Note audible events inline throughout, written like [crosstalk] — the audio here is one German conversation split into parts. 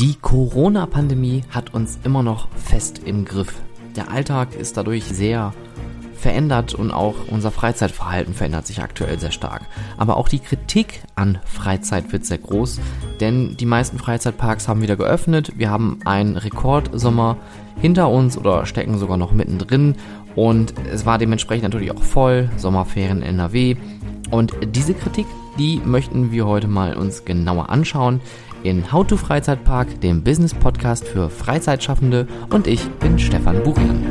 Die Corona-Pandemie hat uns immer noch fest im Griff. Der Alltag ist dadurch sehr verändert und auch unser Freizeitverhalten verändert sich aktuell sehr stark. Aber auch die Kritik an Freizeit wird sehr groß, denn die meisten Freizeitparks haben wieder geöffnet. Wir haben einen Rekordsommer hinter uns oder stecken sogar noch mittendrin und es war dementsprechend natürlich auch voll, Sommerferien in NRW. Und diese Kritik, die möchten wir heute mal uns genauer anschauen in How to Freizeitpark, dem Business Podcast für Freizeitschaffende und ich bin Stefan Burian.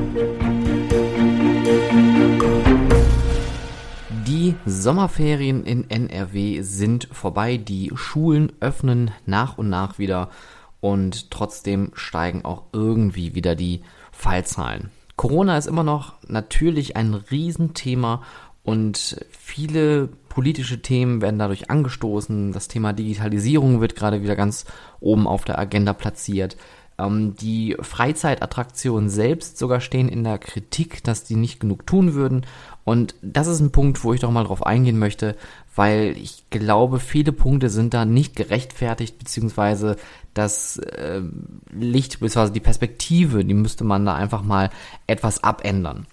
Die Sommerferien in NRW sind vorbei, die Schulen öffnen nach und nach wieder und trotzdem steigen auch irgendwie wieder die Fallzahlen. Corona ist immer noch natürlich ein Riesenthema und viele politische Themen werden dadurch angestoßen. Das Thema Digitalisierung wird gerade wieder ganz oben auf der Agenda platziert. Ähm, die Freizeitattraktionen selbst sogar stehen in der Kritik, dass die nicht genug tun würden. Und das ist ein Punkt, wo ich doch mal drauf eingehen möchte, weil ich glaube, viele Punkte sind da nicht gerechtfertigt, beziehungsweise das äh, Licht, beziehungsweise die Perspektive, die müsste man da einfach mal etwas abändern.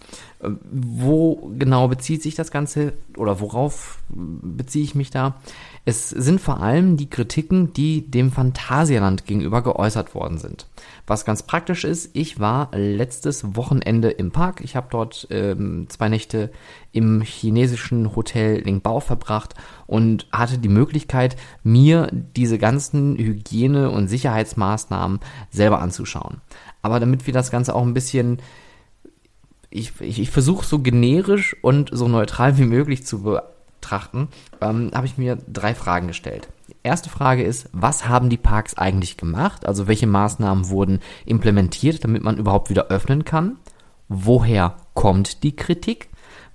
Wo genau bezieht sich das Ganze oder worauf beziehe ich mich da? Es sind vor allem die Kritiken, die dem Phantasialand gegenüber geäußert worden sind. Was ganz praktisch ist, ich war letztes Wochenende im Park. Ich habe dort ähm, zwei Nächte im chinesischen Hotel Lingbao verbracht und hatte die Möglichkeit, mir diese ganzen Hygiene- und Sicherheitsmaßnahmen selber anzuschauen. Aber damit wir das Ganze auch ein bisschen ich, ich, ich versuche so generisch und so neutral wie möglich zu betrachten, ähm, habe ich mir drei Fragen gestellt. Erste Frage ist, was haben die Parks eigentlich gemacht? Also welche Maßnahmen wurden implementiert, damit man überhaupt wieder öffnen kann? Woher kommt die Kritik?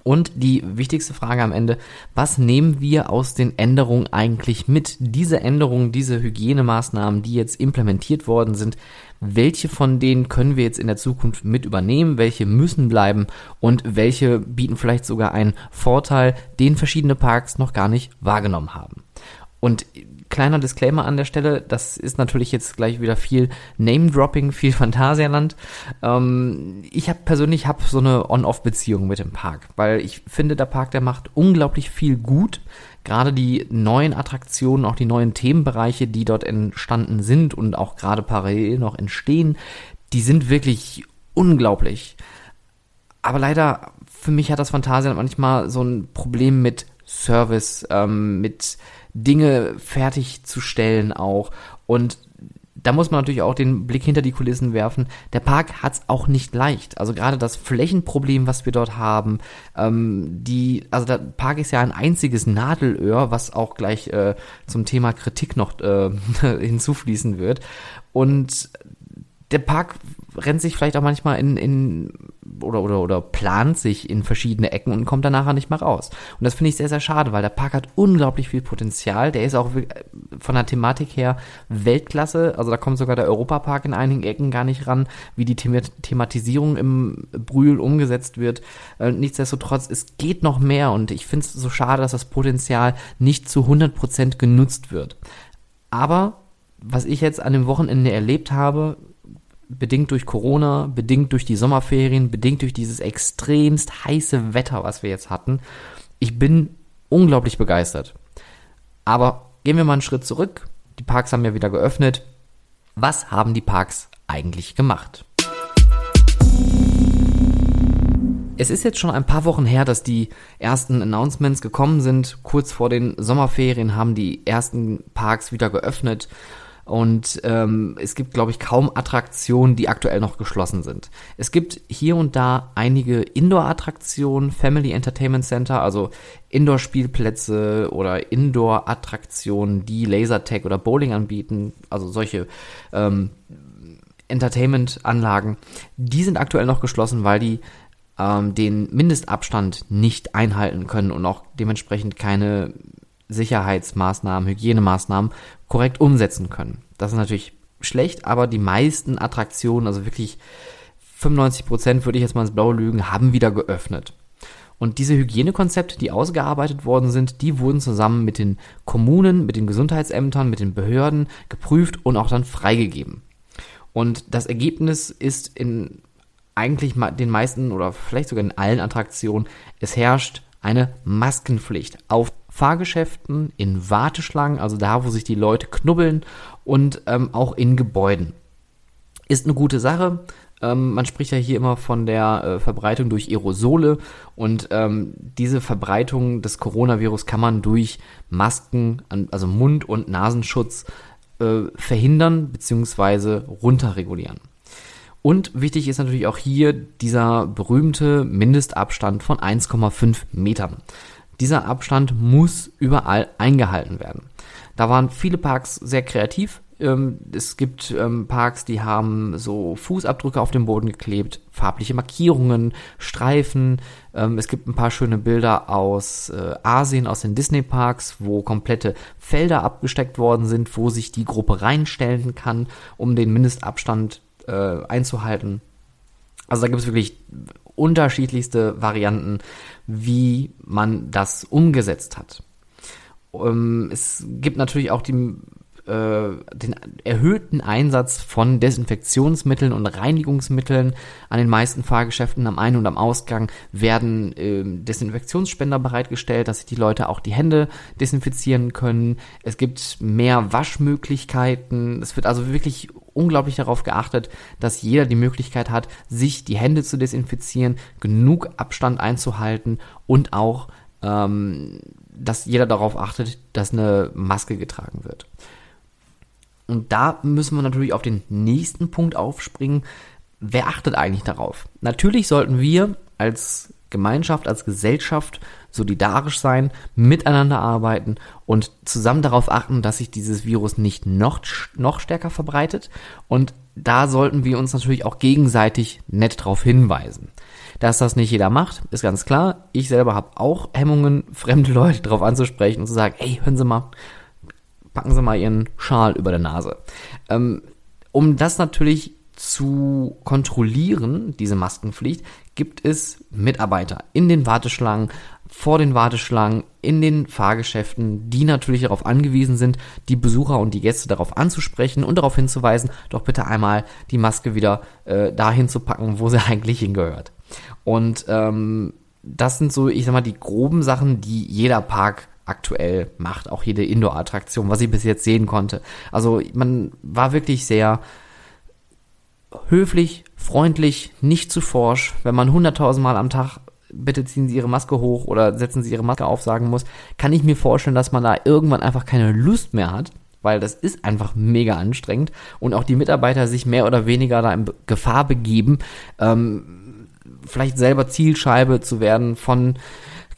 Und die wichtigste Frage am Ende, was nehmen wir aus den Änderungen eigentlich mit? Diese Änderungen, diese Hygienemaßnahmen, die jetzt implementiert worden sind, welche von denen können wir jetzt in der Zukunft mit übernehmen, welche müssen bleiben und welche bieten vielleicht sogar einen Vorteil, den verschiedene Parks noch gar nicht wahrgenommen haben. Und kleiner Disclaimer an der Stelle, das ist natürlich jetzt gleich wieder viel Name-Dropping, viel [laughs] Phantasialand. Ähm, ich habe persönlich hab so eine On-Off-Beziehung mit dem Park, weil ich finde, der Park, der macht unglaublich viel gut. Gerade die neuen Attraktionen, auch die neuen Themenbereiche, die dort entstanden sind und auch gerade parallel noch entstehen, die sind wirklich unglaublich. Aber leider, für mich hat das Phantasialand manchmal so ein Problem mit Service, ähm, mit Dinge fertigzustellen auch. Und da muss man natürlich auch den Blick hinter die Kulissen werfen. Der Park hat es auch nicht leicht. Also gerade das Flächenproblem, was wir dort haben, ähm, die, also der Park ist ja ein einziges Nadelöhr, was auch gleich äh, zum Thema Kritik noch äh, [laughs] hinzufließen wird. Und der Park rennt sich vielleicht auch manchmal in, in oder, oder, oder plant sich in verschiedene Ecken und kommt dann nachher nicht mehr raus. Und das finde ich sehr, sehr schade, weil der Park hat unglaublich viel Potenzial. Der ist auch von der Thematik her Weltklasse. Also da kommt sogar der Europapark in einigen Ecken gar nicht ran, wie die The Thematisierung im Brühl umgesetzt wird. Äh, nichtsdestotrotz, es geht noch mehr und ich finde es so schade, dass das Potenzial nicht zu 100% genutzt wird. Aber was ich jetzt an dem Wochenende erlebt habe, bedingt durch Corona, bedingt durch die Sommerferien, bedingt durch dieses extremst heiße Wetter, was wir jetzt hatten. Ich bin unglaublich begeistert. Aber gehen wir mal einen Schritt zurück. Die Parks haben ja wieder geöffnet. Was haben die Parks eigentlich gemacht? Es ist jetzt schon ein paar Wochen her, dass die ersten Announcements gekommen sind. Kurz vor den Sommerferien haben die ersten Parks wieder geöffnet und ähm, es gibt, glaube ich, kaum Attraktionen, die aktuell noch geschlossen sind. Es gibt hier und da einige Indoor-Attraktionen, Family Entertainment Center, also Indoor-Spielplätze oder Indoor-Attraktionen, die Lasertag oder Bowling anbieten, also solche ähm, Entertainment-Anlagen. Die sind aktuell noch geschlossen, weil die ähm, den Mindestabstand nicht einhalten können und auch dementsprechend keine Sicherheitsmaßnahmen, Hygienemaßnahmen korrekt umsetzen können. Das ist natürlich schlecht, aber die meisten Attraktionen, also wirklich 95 Prozent würde ich jetzt mal ins Blaue lügen, haben wieder geöffnet. Und diese Hygienekonzepte, die ausgearbeitet worden sind, die wurden zusammen mit den Kommunen, mit den Gesundheitsämtern, mit den Behörden geprüft und auch dann freigegeben. Und das Ergebnis ist in eigentlich den meisten oder vielleicht sogar in allen Attraktionen, es herrscht eine Maskenpflicht auf Fahrgeschäften, in Warteschlangen, also da, wo sich die Leute knubbeln und ähm, auch in Gebäuden. Ist eine gute Sache. Ähm, man spricht ja hier immer von der äh, Verbreitung durch Aerosole und ähm, diese Verbreitung des Coronavirus kann man durch Masken, also Mund- und Nasenschutz äh, verhindern bzw. runterregulieren. Und wichtig ist natürlich auch hier dieser berühmte Mindestabstand von 1,5 Metern. Dieser Abstand muss überall eingehalten werden. Da waren viele Parks sehr kreativ. Ähm, es gibt ähm, Parks, die haben so Fußabdrücke auf dem Boden geklebt, farbliche Markierungen, Streifen. Ähm, es gibt ein paar schöne Bilder aus äh, Asien, aus den Disney-Parks, wo komplette Felder abgesteckt worden sind, wo sich die Gruppe reinstellen kann, um den Mindestabstand äh, einzuhalten. Also da gibt es wirklich unterschiedlichste Varianten, wie man das umgesetzt hat. Ähm, es gibt natürlich auch die den erhöhten Einsatz von Desinfektionsmitteln und Reinigungsmitteln an den meisten Fahrgeschäften am Ein- und am Ausgang werden äh, Desinfektionsspender bereitgestellt, dass sich die Leute auch die Hände desinfizieren können. Es gibt mehr Waschmöglichkeiten. Es wird also wirklich unglaublich darauf geachtet, dass jeder die Möglichkeit hat, sich die Hände zu desinfizieren, genug Abstand einzuhalten und auch ähm, dass jeder darauf achtet, dass eine Maske getragen wird. Und da müssen wir natürlich auf den nächsten Punkt aufspringen. Wer achtet eigentlich darauf? Natürlich sollten wir als Gemeinschaft, als Gesellschaft solidarisch sein, miteinander arbeiten und zusammen darauf achten, dass sich dieses Virus nicht noch, noch stärker verbreitet. Und da sollten wir uns natürlich auch gegenseitig nett darauf hinweisen. Dass das nicht jeder macht, ist ganz klar. Ich selber habe auch Hemmungen, [laughs] fremde Leute darauf anzusprechen und zu sagen, hey, hören Sie mal, packen Sie mal Ihren Schal über der Nase. Ähm, um das natürlich zu kontrollieren, diese Maskenpflicht, gibt es Mitarbeiter in den Warteschlangen, vor den Warteschlangen, in den Fahrgeschäften, die natürlich darauf angewiesen sind, die Besucher und die Gäste darauf anzusprechen und darauf hinzuweisen, doch bitte einmal die Maske wieder äh, dahin zu packen, wo sie [laughs] eigentlich hingehört. Und ähm, das sind so, ich sag mal, die groben Sachen, die jeder Park aktuell macht, auch jede Indoor-Attraktion, was ich bis jetzt sehen konnte. Also man war wirklich sehr höflich, freundlich, nicht zu forsch. Wenn man hunderttausendmal am Tag bitte ziehen Sie Ihre Maske hoch oder setzen Sie Ihre Maske auf sagen muss, kann ich mir vorstellen, dass man da irgendwann einfach keine Lust mehr hat, weil das ist einfach mega anstrengend und auch die Mitarbeiter sich mehr oder weniger da in Gefahr begeben, ähm, vielleicht selber Zielscheibe zu werden von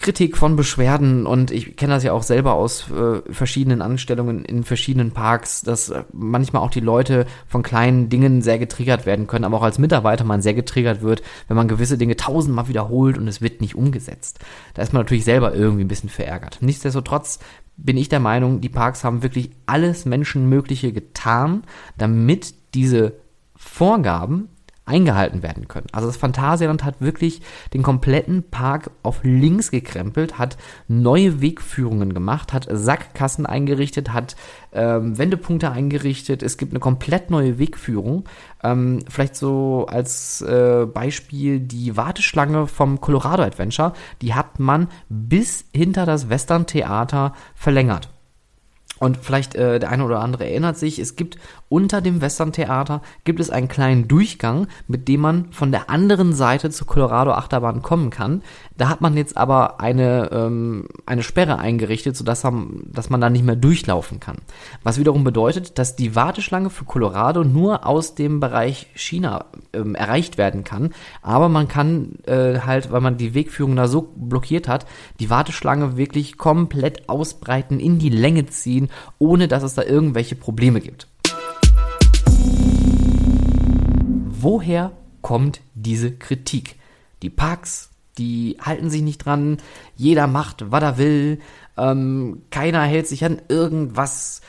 Kritik von Beschwerden und ich kenne das ja auch selber aus äh, verschiedenen Anstellungen in verschiedenen Parks, dass äh, manchmal auch die Leute von kleinen Dingen sehr getriggert werden können, aber auch als Mitarbeiter man sehr getriggert wird, wenn man gewisse Dinge tausendmal wiederholt und es wird nicht umgesetzt. Da ist man natürlich selber irgendwie ein bisschen verärgert. Nichtsdestotrotz bin ich der Meinung, die Parks haben wirklich alles Menschenmögliche getan, damit diese Vorgaben eingehalten werden können. Also das Phantasialand hat wirklich den kompletten Park auf links gekrempelt, hat neue Wegführungen gemacht, hat Sackkassen eingerichtet, hat ähm, Wendepunkte eingerichtet. Es gibt eine komplett neue Wegführung. Ähm, vielleicht so als äh, Beispiel die Warteschlange vom Colorado Adventure, die hat man bis hinter das Western Theater verlängert. Und vielleicht äh, der eine oder andere erinnert sich, es gibt unter dem Western Theater gibt es einen kleinen Durchgang, mit dem man von der anderen Seite zur Colorado Achterbahn kommen kann. Da hat man jetzt aber eine, ähm, eine Sperre eingerichtet, sodass man, dass man da nicht mehr durchlaufen kann. Was wiederum bedeutet, dass die Warteschlange für Colorado nur aus dem Bereich China ähm, erreicht werden kann. Aber man kann äh, halt, weil man die Wegführung da so blockiert hat, die Warteschlange wirklich komplett ausbreiten, in die Länge ziehen ohne dass es da irgendwelche Probleme gibt. Woher kommt diese Kritik? Die Parks, die halten sich nicht dran, jeder macht, was er will, ähm, keiner hält sich an irgendwas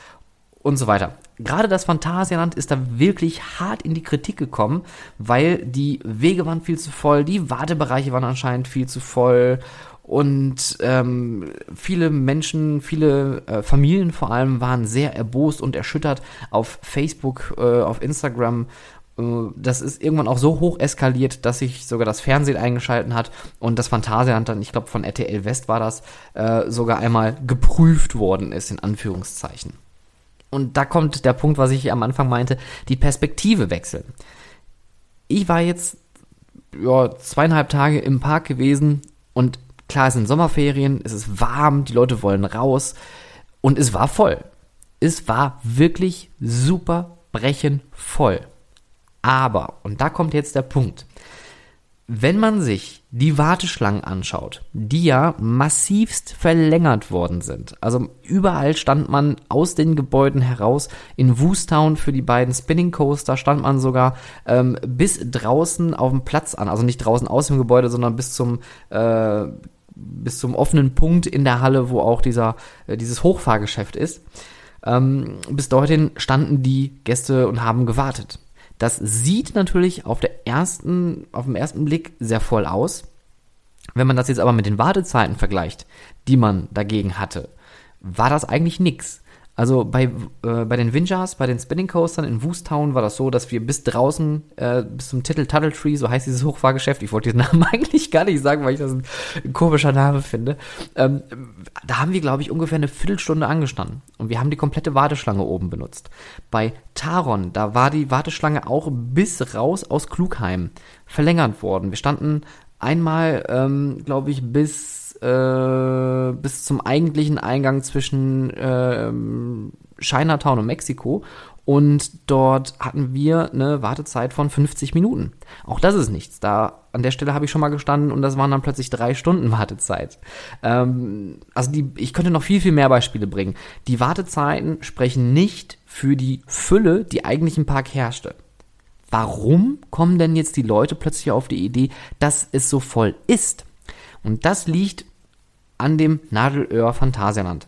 und so weiter. Gerade das Phantasialand ist da wirklich hart in die Kritik gekommen, weil die Wege waren viel zu voll, die Wartebereiche waren anscheinend viel zu voll Und ähm, viele Menschen, viele äh, Familien vor allem waren sehr erbost und erschüttert auf Facebook, äh, auf Instagram. Äh, das ist irgendwann auch so hoch eskaliert, dass sich sogar das Fernsehen eingeschalten hat und das Phantasialand dann, ich glaube von RTL West war das, äh, sogar einmal geprüft worden ist, in Anführungszeichen. Und da kommt der Punkt, was ich am Anfang meinte, die Perspektive wechseln. Ich war jetzt ja, zweieinhalb Tage im Park gewesen und Klar, es sind Sommerferien, es ist warm, die Leute wollen raus und es war voll. Es war wirklich super brechen voll. Aber, und da kommt jetzt der Punkt, wenn man sich die Warteschlangen anschaut, die ja massivst verlängert worden sind, also überall stand man aus den Gebäuden heraus, in Woostown für die beiden Spinning Coaster stand man sogar ähm, bis draußen auf dem Platz an, also nicht draußen aus dem Gebäude, sondern bis zum äh, bis zum offenen Punkt in der Halle, wo auch dieser äh, dieses Hochfahrgeschäft ist. Ähm, bis dorthin standen die Gäste und haben gewartet. Das sieht natürlich auf der ersten, auf dem ersten Blick sehr voll aus. Wenn man das jetzt aber mit den Wartezeiten vergleicht, die man dagegen hatte, war das eigentlich nix. Also bei, äh, bei den Winjas, bei den Spinning Coastern in Woostown war das so, dass wir bis draußen, äh, bis zum Titel Tuttle Tree, so heißt dieses Hochfahrgeschäft, ich wollte diesen [laughs] Namen eigentlich gar nicht sagen, weil ich das ein, komischer Name finde, ähm, da haben wir, glaube ich, ungefähr eine Viertelstunde angestanden und wir haben die komplette Warteschlange oben benutzt. Bei Taron, da war die Warteschlange auch bis raus aus Klugheim verlängert worden. Wir standen einmal, ähm, glaube ich, bis äh, bis zum eigentlichen Eingang zwischen äh, Chinatown und Mexiko. Und dort hatten wir eine Wartezeit von 50 Minuten. Auch das ist nichts. Da an der Stelle habe ich schon mal gestanden und das waren dann plötzlich drei Stunden Wartezeit. Ähm, also die, ich könnte noch viel, viel mehr Beispiele bringen. Die Wartezeiten sprechen nicht für die Fülle, die eigentlich im Park herrschte. Warum kommen denn jetzt die Leute plötzlich auf die Idee, dass es so voll ist? Und das liegt an dem Nadelöhr Phantasialand.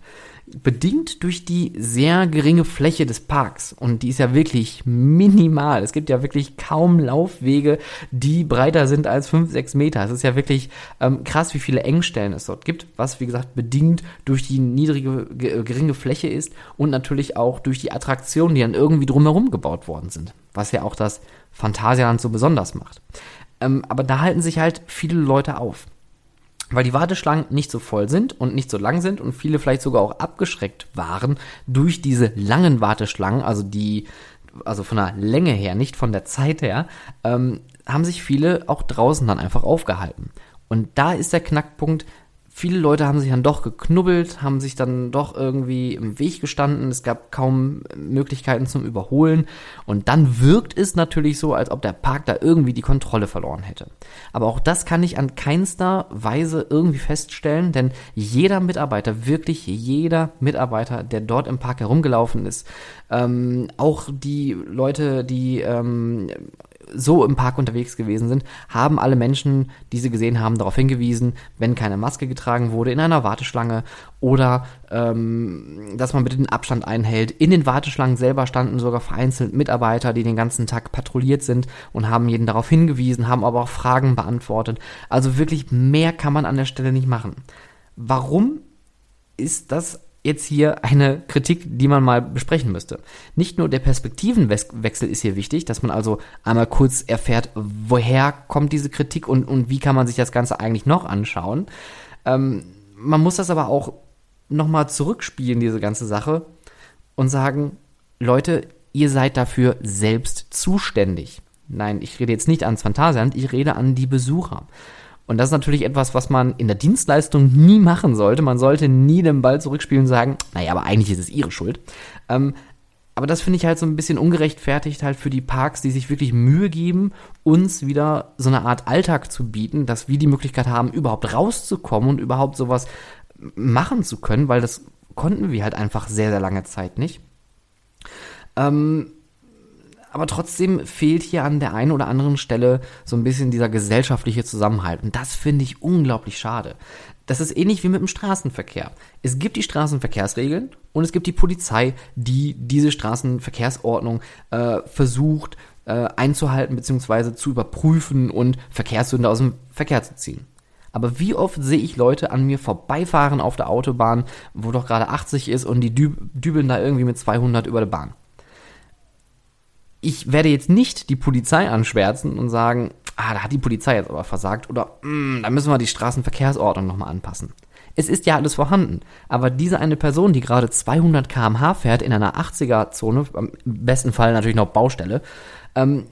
Bedingt durch die sehr geringe Fläche des Parks, und die ist ja wirklich minimal. Es gibt ja wirklich kaum Laufwege, die breiter sind als 5, 6 Meter. Es ist ja wirklich ähm, krass, wie viele Engstellen es dort gibt, was wie gesagt bedingt durch die niedrige, geringe Fläche ist und natürlich auch durch die Attraktionen, die dann irgendwie drumherum gebaut worden sind. Was ja auch das Phantasialand so besonders macht. Ähm, aber da halten sich halt viele Leute auf weil die Warteschlangen nicht so voll sind und nicht so lang sind und viele vielleicht sogar auch abgeschreckt waren durch diese langen Warteschlangen, also die, also von der Länge her, nicht von der Zeit her, ähm, haben sich viele auch draußen dann einfach aufgehalten. Und da ist der Knackpunkt, viele Leute haben sich dann doch geknubbelt, haben sich dann doch irgendwie im Weg gestanden. Es gab kaum Möglichkeiten zum Überholen. Und dann wirkt es natürlich so, als ob der Park da irgendwie die Kontrolle verloren hätte. Aber auch das kann ich an keinster Weise irgendwie feststellen, denn jeder Mitarbeiter, wirklich jeder Mitarbeiter, der dort im Park herumgelaufen ist, ähm, auch die Leute, die ähm, so im Park unterwegs gewesen sind, haben alle Menschen, die sie gesehen haben, darauf hingewiesen, wenn keine Maske getragen wurde in einer Warteschlange oder ähm, dass man bitte den Abstand einhält. In den Warteschlangen selber standen sogar vereinzelt Mitarbeiter, die den ganzen Tag patrouilliert sind und haben jeden darauf hingewiesen, haben aber auch Fragen beantwortet. Also wirklich mehr kann man an der Stelle nicht machen. Warum ist das jetzt hier eine Kritik, die man mal besprechen müsste. Nicht nur der Perspektivenwechsel ist hier wichtig, dass man also einmal kurz erfährt, woher kommt diese Kritik und, und wie kann man sich das Ganze eigentlich noch anschauen. Ähm, man muss das aber auch nochmal zurückspielen, diese ganze Sache, und sagen, Leute, ihr seid dafür selbst zuständig. Nein, ich rede jetzt nicht ans Phantasialand, ich rede an die Besucher. Und das ist natürlich etwas, was man in der Dienstleistung nie machen sollte. Man sollte nie den Ball zurückspielen und sagen, naja, aber eigentlich ist es ihre Schuld. Ähm, aber das finde ich halt so ein bisschen ungerechtfertigt halt für die Parks, die sich wirklich Mühe geben, uns wieder so eine Art Alltag zu bieten, dass wir die Möglichkeit haben, überhaupt rauszukommen und überhaupt sowas machen zu können, weil das konnten wir halt einfach sehr, sehr lange Zeit nicht. Ähm, aber trotzdem fehlt hier an der einen oder anderen Stelle so ein bisschen dieser gesellschaftliche Zusammenhalt. Und das finde ich unglaublich schade. Das ist ähnlich wie mit dem Straßenverkehr. Es gibt die Straßenverkehrsregeln und es gibt die Polizei, die diese Straßenverkehrsordnung äh, versucht äh, einzuhalten bzw. zu überprüfen und Verkehrssünder aus dem Verkehr zu ziehen. Aber wie oft sehe ich Leute an mir vorbeifahren auf der Autobahn, wo doch gerade 80 ist und die dübeln da irgendwie mit 200 über der Bahn. Ich werde jetzt nicht die Polizei anschwärzen und sagen, ah, da hat die Polizei jetzt aber versagt oder mm, da müssen wir die Straßenverkehrsordnung nochmal anpassen. Es ist ja alles vorhanden, aber diese eine Person, die gerade 200 km/h fährt in einer 80er-Zone, im besten Fall natürlich noch Baustelle, ähm,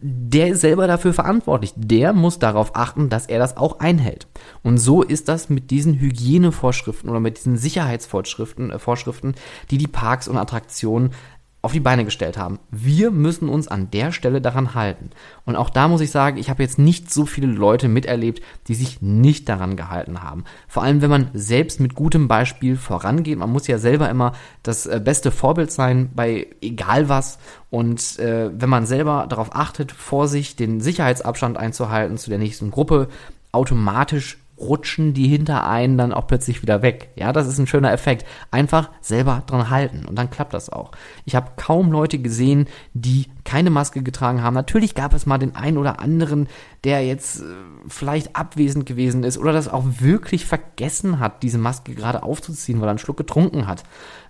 der ist selber dafür verantwortlich. Der muss darauf achten, dass er das auch einhält. Und so ist das mit diesen Hygienevorschriften oder mit diesen Sicherheitsvorschriften, äh, Vorschriften, die die Parks und Attraktionen auf die Beine gestellt haben. Wir müssen uns an der Stelle daran halten. Und auch da muss ich sagen, ich habe jetzt nicht so viele Leute miterlebt, die sich nicht daran gehalten haben. Vor allem, wenn man selbst mit gutem Beispiel vorangeht. Man muss ja selber immer das äh, beste Vorbild sein bei egal was. Und äh, wenn man selber darauf achtet, vor sich den Sicherheitsabstand einzuhalten zu der nächsten Gruppe, automatisch rutschen die hinter einen dann auch plötzlich wieder weg. Ja, das ist ein schöner Effekt. Einfach selber dran halten und dann klappt das auch. Ich habe kaum Leute gesehen, die keine Maske getragen haben. Natürlich gab es mal den einen oder anderen, der jetzt äh, vielleicht abwesend gewesen ist oder das auch wirklich vergessen hat, diese Maske gerade aufzuziehen, weil er einen Schluck getrunken hat.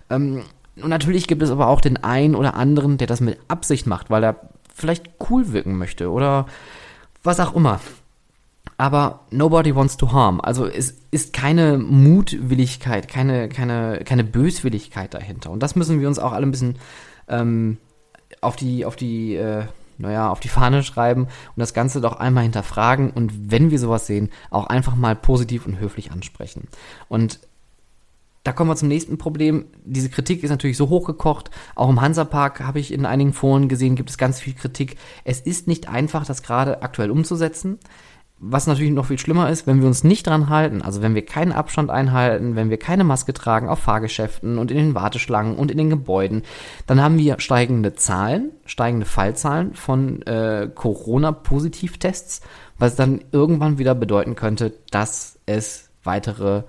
Ähm, und natürlich gibt es aber auch den einen oder anderen, der das mit Absicht macht, weil er vielleicht cool wirken möchte oder was auch immer aber nobody wants to harm. Also es ist keine Mutwilligkeit, keine, keine, keine Böswilligkeit dahinter. Und das müssen wir uns auch alle ein bisschen ähm, auf die, auf die, äh, naja, auf die Fahne schreiben und das Ganze doch einmal hinterfragen und wenn wir sowas sehen, auch einfach mal positiv und höflich ansprechen. Und da kommen wir zum nächsten Problem. Diese Kritik ist natürlich so hochgekocht. Auch im Hansapark habe ich in einigen Foren gesehen, gibt es ganz viel Kritik. Es ist nicht einfach, das gerade aktuell umzusetzen. Was natürlich noch viel schlimmer ist, wenn wir uns nicht dran halten, also wenn wir keinen Abstand einhalten, wenn wir keine Maske tragen auf Fahrgeschäften und in den Warteschlangen und in den Gebäuden, dann haben wir steigende Zahlen, steigende Fallzahlen von äh, Corona-Positivtests, was dann irgendwann wieder bedeuten könnte, dass es weitere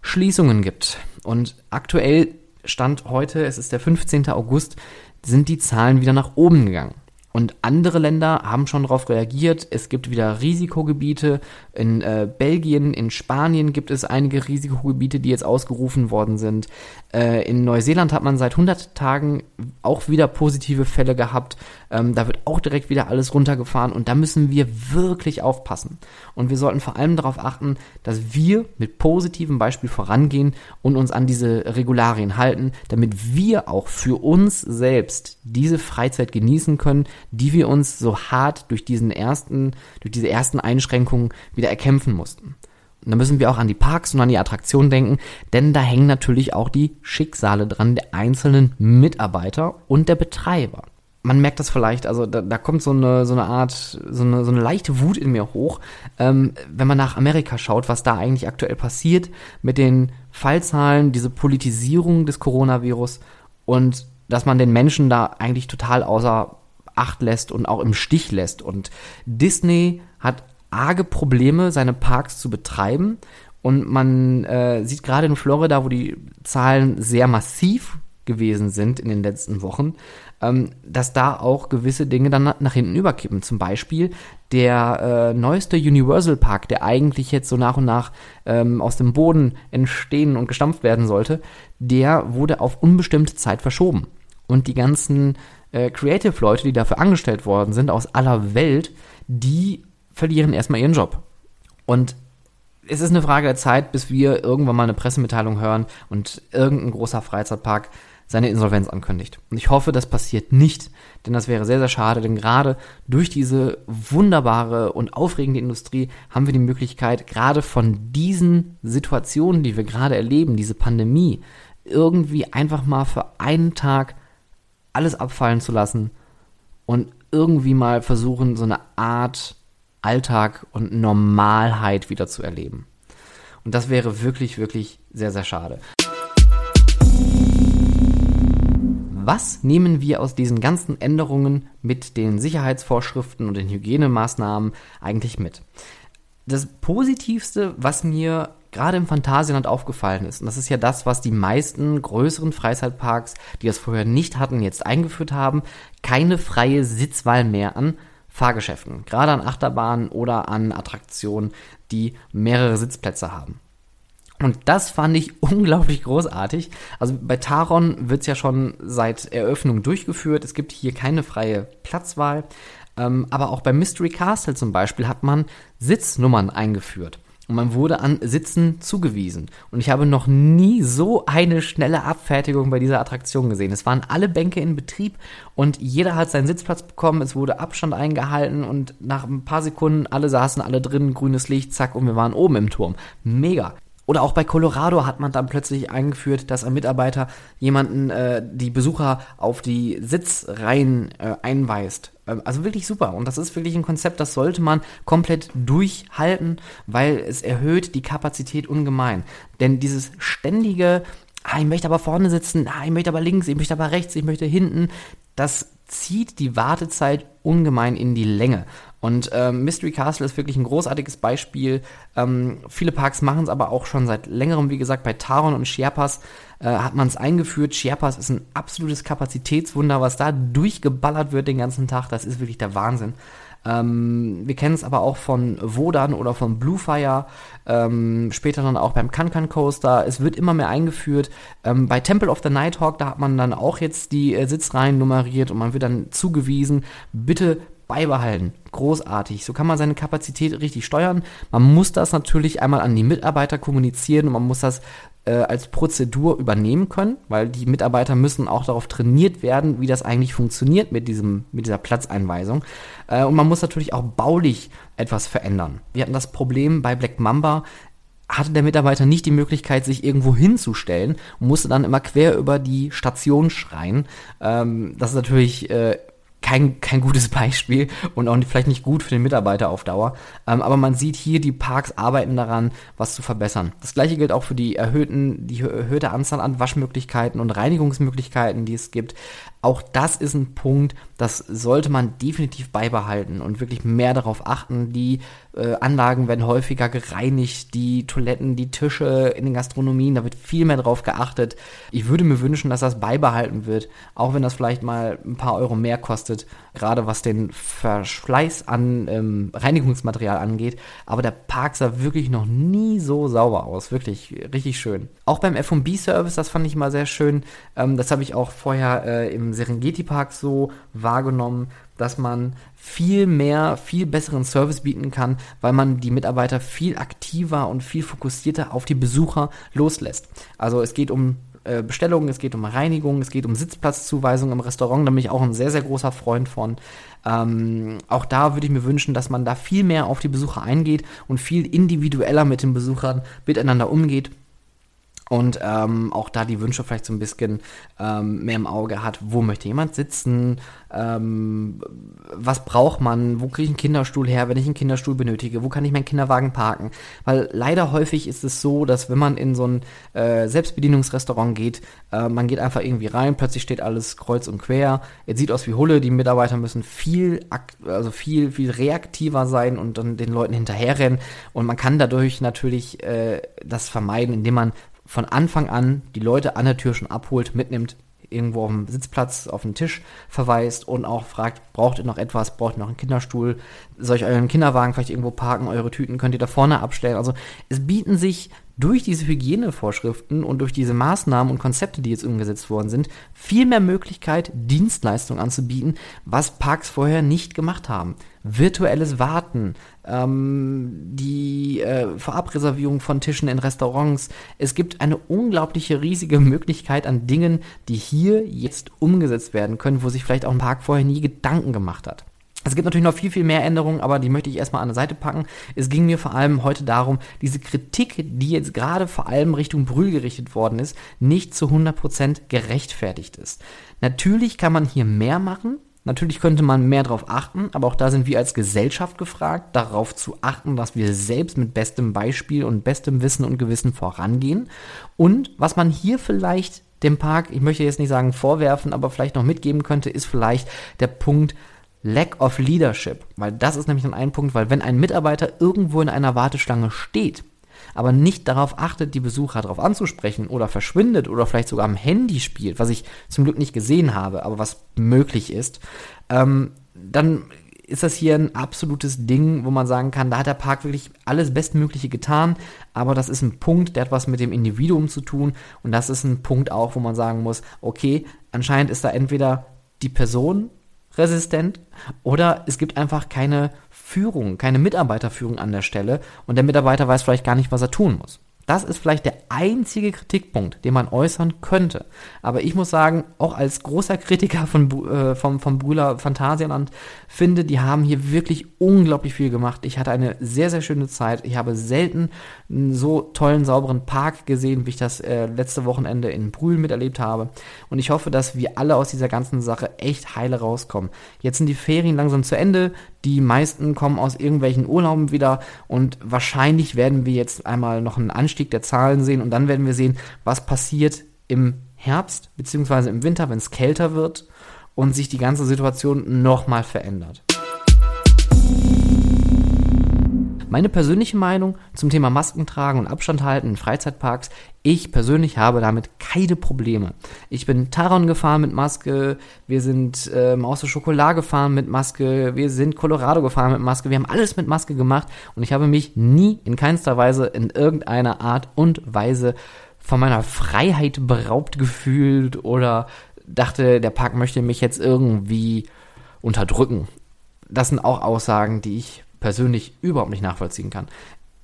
Schließungen gibt. Und aktuell Stand heute, es ist der 15. August, sind die Zahlen wieder nach oben gegangen. Und andere Länder haben schon darauf reagiert. Es gibt wieder Risikogebiete. In äh, Belgien, in Spanien gibt es einige Risikogebiete, die jetzt ausgerufen worden sind. Äh, in Neuseeland hat man seit 100 Tagen auch wieder positive Fälle gehabt. Ähm, da wird auch direkt wieder alles runtergefahren. Und da müssen wir wirklich aufpassen. Und wir sollten vor allem darauf achten, dass wir mit positivem Beispiel vorangehen und uns an diese Regularien halten, damit wir auch für uns selbst diese Freizeit genießen können, die wir uns so hart durch diesen ersten, durch diese ersten Einschränkungen wieder erkämpfen mussten. Und da müssen wir auch an die Parks und an die Attraktionen denken, denn da hängen natürlich auch die Schicksale dran der einzelnen Mitarbeiter und der Betreiber. Man merkt das vielleicht, also da, da kommt so eine, so eine Art, so eine, so eine leichte Wut in mir hoch, ähm, wenn man nach Amerika schaut, was da eigentlich aktuell passiert mit den Fallzahlen, diese Politisierung des Coronavirus und dass man den Menschen da eigentlich total außer Acht lässt und auch im Stich lässt. Und Disney hat arge Probleme, seine Parks zu betreiben. Und man äh, sieht gerade in Florida, wo die Zahlen sehr massiv gewesen sind in den letzten Wochen, ähm, dass da auch gewisse Dinge dann nach hinten überkippen. Zum Beispiel der äh, neueste Universal Park, der eigentlich jetzt so nach und nach ähm, aus dem Boden entstehen und gestampft werden sollte, der wurde auf unbestimmte Zeit verschoben. Und die ganzen äh, Creative-Leute, die dafür angestellt worden sind, aus aller Welt, die verlieren erstmal ihren Job. Und es ist eine Frage der Zeit, bis wir irgendwann mal eine Pressemitteilung hören und irgendein großer Freizeitpark seine Insolvenz ankündigt. Und ich hoffe, das passiert nicht, denn das wäre sehr, sehr schade, denn gerade durch diese wunderbare und aufregende Industrie haben wir die Möglichkeit, gerade von diesen Situationen, die wir gerade erleben, diese Pandemie, irgendwie einfach mal für einen Tag alles abfallen zu lassen und irgendwie mal versuchen, so eine Art Alltag und Normalheit wieder zu erleben. Und das wäre wirklich, wirklich sehr, sehr schade. Was nehmen wir aus diesen ganzen Änderungen mit den Sicherheitsvorschriften und den Hygienemaßnahmen eigentlich mit? Das Positivste, was mir gerade im Phantasialand aufgefallen ist, und das ist ja das, was die meisten größeren Freizeitparks, die das vorher nicht hatten, jetzt eingeführt haben, keine freie Sitzwahl mehr an Fahrgeschäften, gerade an Achterbahnen oder an Attraktionen, die mehrere Sitzplätze haben. Und das fand ich [laughs] unglaublich großartig. Also bei Taron wird es ja schon seit Eröffnung durchgeführt. Es gibt hier keine freie Platzwahl. Ähm, aber auch bei Mystery Castle zum Beispiel hat man Sitznummern eingeführt. Und man wurde an Sitzen zugewiesen. Und ich habe noch nie so eine schnelle Abfertigung bei dieser Attraktion gesehen. Es waren alle Bänke in Betrieb und jeder hat seinen Sitzplatz bekommen. Es wurde Abstand eingehalten und nach ein paar Sekunden alle saßen alle drin, grünes Licht, zack, und wir waren oben im Turm. Mega. Oder auch bei Colorado hat man dann plötzlich eingeführt, dass ein Mitarbeiter jemanden, äh, die Besucher auf die Sitzreihen äh, einweist. Ähm, also wirklich super. Und das ist wirklich ein Konzept, das sollte man komplett durchhalten, weil es erhöht die Kapazität ungemein. Denn dieses ständige, ah, ich möchte aber vorne sitzen, ah, ich möchte aber links, ich möchte aber rechts, ich möchte hinten, das zieht die Wartezeit ungemein in die Länge. Und ähm, Mystery Castle ist wirklich ein großartiges Beispiel. Ähm, viele Parks machen es aber auch schon seit längerem, wie gesagt, bei Taron und Sherpas äh, hat man es eingeführt. Sherpas ist ein absolutes Kapazitätswunder, was da durchgeballert wird den ganzen Tag. Das ist wirklich der Wahnsinn. Ähm, wir kennen es aber auch von Wodan oder von Bluefire, ähm, später dann auch beim Kankan Coaster. Es wird immer mehr eingeführt. Ähm, bei Temple of the Nighthawk, da hat man dann auch jetzt die äh, Sitzreihen nummeriert und man wird dann zugewiesen, bitte beibehalten. Großartig. So kann man seine Kapazität richtig steuern. Man muss das natürlich einmal an die Mitarbeiter kommunizieren und man muss das äh, als Prozedur übernehmen können, weil die Mitarbeiter müssen auch darauf trainiert werden, wie das eigentlich funktioniert mit, diesem, mit dieser Platzeinweisung. Äh, und man muss natürlich auch baulich etwas verändern. Wir hatten das Problem bei Black Mamba, hatte der Mitarbeiter nicht die Möglichkeit, sich irgendwo hinzustellen und musste dann immer quer über die Station schreien. Ähm, das ist natürlich äh, kein, kein gutes Beispiel und auch vielleicht nicht gut für den Mitarbeiter auf Dauer. Ähm, aber man sieht hier, die Parks arbeiten daran, was zu verbessern. Das gleiche gilt auch für die erhöhten, die erhöhte Anzahl an Waschmöglichkeiten und Reinigungsmöglichkeiten, die es gibt. Auch das ist ein Punkt, das sollte man definitiv beibehalten und wirklich mehr darauf achten. Die äh, Anlagen werden häufiger gereinigt, die Toiletten, die Tische in den Gastronomien, da wird viel mehr darauf geachtet. Ich würde mir wünschen, dass das beibehalten wird, auch wenn das vielleicht mal ein paar Euro mehr kostet, gerade was den Verschleiß an ähm, Reinigungsmaterial angeht. Aber der Park sah wirklich noch nie so sauber aus, wirklich richtig schön. Auch beim F&B-Service, das fand ich mal sehr schön. Ähm, das habe ich auch vorher äh, im Serengeti Park so wahrgenommen, dass man viel mehr, viel besseren Service bieten kann, weil man die Mitarbeiter viel aktiver und viel fokussierter auf die Besucher loslässt. Also es geht um äh, Bestellungen, es geht um Reinigung, es geht um Sitzplatzzuweisung im Restaurant, da bin ich auch ein sehr, sehr großer Freund von. Ähm, auch da würde ich mir wünschen, dass man da viel mehr auf die Besucher eingeht und viel individueller mit den Besuchern miteinander umgeht und ähm, auch da die Wünsche vielleicht so ein bisschen ähm, mehr im Auge hat, wo möchte jemand sitzen, ähm, was braucht man, wo kriege ich einen Kinderstuhl her, wenn ich einen Kinderstuhl benötige, wo kann ich meinen Kinderwagen parken, weil leider häufig ist es so, dass wenn man in so ein äh, Selbstbedienungsrestaurant geht, äh, man geht einfach irgendwie rein, plötzlich steht alles kreuz und quer, es sieht aus wie Hulle, die Mitarbeiter müssen viel, also viel, viel reaktiver sein und dann den Leuten hinterherrennen. Und man kann dadurch natürlich äh, das vermeiden, indem man von Anfang an die Leute an der Tür schon abholt, mitnimmt, irgendwo auf dem Sitzplatz, auf den Tisch verweist und auch fragt, braucht ihr noch etwas, braucht ihr noch einen Kinderstuhl, soll ich euren Kinderwagen vielleicht irgendwo parken, eure Tüten könnt ihr da vorne abstellen. Also es bieten sich durch diese Hygienevorschriften und durch diese Maßnahmen und Konzepte, die jetzt umgesetzt worden sind, viel mehr Möglichkeit, Dienstleistungen anzubieten, was Parks vorher nicht gemacht haben. Virtuelles Warten, ähm, die äh, Vorabreservierung von Tischen in Restaurants. Es gibt eine unglaubliche riesige Möglichkeit an Dingen, die hier jetzt umgesetzt werden können, wo sich vielleicht auch ein Park vorher nie Gedanken gemacht hat. Es gibt natürlich noch viel, viel mehr Änderungen, aber die möchte ich erstmal an der Seite packen. Es ging mir vor allem heute darum, diese Kritik, die jetzt gerade vor allem Richtung Brühl gerichtet worden ist, nicht zu 100% gerechtfertigt ist. Natürlich kann man hier mehr machen. Natürlich könnte man mehr darauf achten, aber auch da sind wir als Gesellschaft gefragt, darauf zu achten, dass wir selbst mit bestem Beispiel und bestem Wissen und Gewissen vorangehen. Und was man hier vielleicht dem Park, ich möchte jetzt nicht sagen vorwerfen, aber vielleicht noch mitgeben könnte, ist vielleicht der Punkt, Lack of Leadership, weil das ist nämlich dann ein Punkt, weil wenn ein Mitarbeiter irgendwo in einer Warteschlange steht, aber nicht darauf achtet, die Besucher darauf anzusprechen oder verschwindet oder vielleicht sogar am Handy spielt, was ich zum Glück nicht gesehen habe, aber was möglich ist, ähm, dann ist das hier ein absolutes Ding, wo man sagen kann, da hat der Park wirklich alles Bestmögliche getan, aber das ist ein Punkt, der hat was mit dem Individuum zu tun und das ist ein Punkt auch, wo man sagen muss, okay, anscheinend ist da entweder die Person resistent oder es gibt einfach keine Führung, keine Mitarbeiterführung an der Stelle und der Mitarbeiter weiß vielleicht gar nicht, was er tun muss. Das ist vielleicht der einzige Kritikpunkt, den man äußern könnte. Aber ich muss sagen, auch als großer Kritiker von, äh, vom, vom Brühler Phantasialand finde, die haben hier wirklich unglaublich viel gemacht. Ich hatte eine sehr, sehr schöne Zeit. Ich habe selten einen so tollen, sauberen Park gesehen, wie ich das äh, letzte Wochenende in Brühl miterlebt habe. Und ich hoffe, dass wir alle aus dieser ganzen Sache echt heile rauskommen. Jetzt sind die Ferien langsam zu Ende. Die meisten kommen aus irgendwelchen Urlauben wieder und wahrscheinlich werden wir jetzt einmal noch einen Anstieg der Zahlen sehen und dann werden wir sehen, was passiert im Herbst bzw. im Winter, wenn es kälter wird und sich die ganze Situation nochmal verändert. Meine persönliche Meinung zum Thema Masken tragen und Abstand halten in Freizeitparks, ich persönlich habe damit keine Probleme. Ich bin Taron gefahren mit Maske, wir sind äh, Maus der Schokolade gefahren mit Maske, wir sind Colorado gefahren mit Maske, wir haben alles mit Maske gemacht. Und ich habe mich nie in keinster Weise in irgendeiner Art und Weise von meiner Freiheit beraubt gefühlt oder dachte, der Park möchte mich jetzt irgendwie unterdrücken. Das sind auch Aussagen, die ich persönlich überhaupt nicht nachvollziehen kann.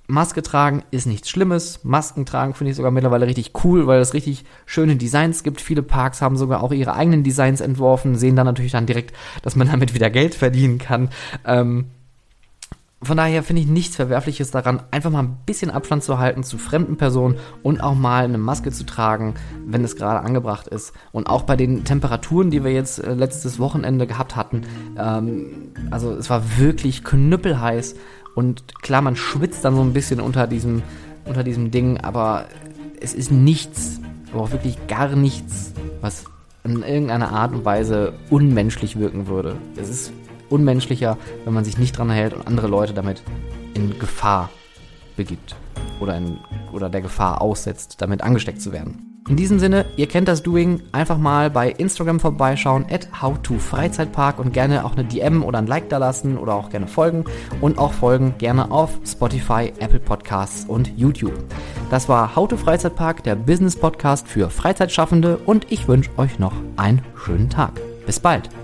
Maske tragen ist nichts Schlimmes. Masken tragen finde ich sogar mittlerweile richtig cool, weil es richtig schöne Designs gibt. Viele Parks haben sogar auch ihre eigenen Designs entworfen, sehen dann natürlich dann direkt, dass man damit wieder Geld verdienen kann. Ähm, von daher finde ich nichts Verwerfliches daran, einfach mal ein bisschen Abstand zu halten zu fremden Personen und auch mal eine Maske zu tragen, wenn es gerade angebracht ist. Und auch bei den Temperaturen, die wir jetzt äh, letztes Wochenende gehabt hatten, ähm, also es war wirklich knüppelheiß und klar, man schwitzt dann so ein bisschen unter diesem, unter diesem Ding, aber es ist nichts, aber auch wirklich gar nichts, was in irgendeiner Art und Weise unmenschlich wirken würde. Es ist unmenschlicher, wenn man sich nicht dran hält und andere Leute damit in Gefahr begibt oder, in, oder der Gefahr aussetzt, damit angesteckt zu werden. In diesem Sinne, ihr kennt das Doing, einfach mal bei Instagram vorbeischauen, at howtofreizeitpark und gerne auch eine DM oder ein Like da lassen oder auch gerne folgen und auch folgen gerne auf Spotify, Apple Podcasts und YouTube. Das war How to Freizeitpark, der Business Podcast für Freizeitschaffende und ich wünsche euch noch einen schönen Tag. Bis bald!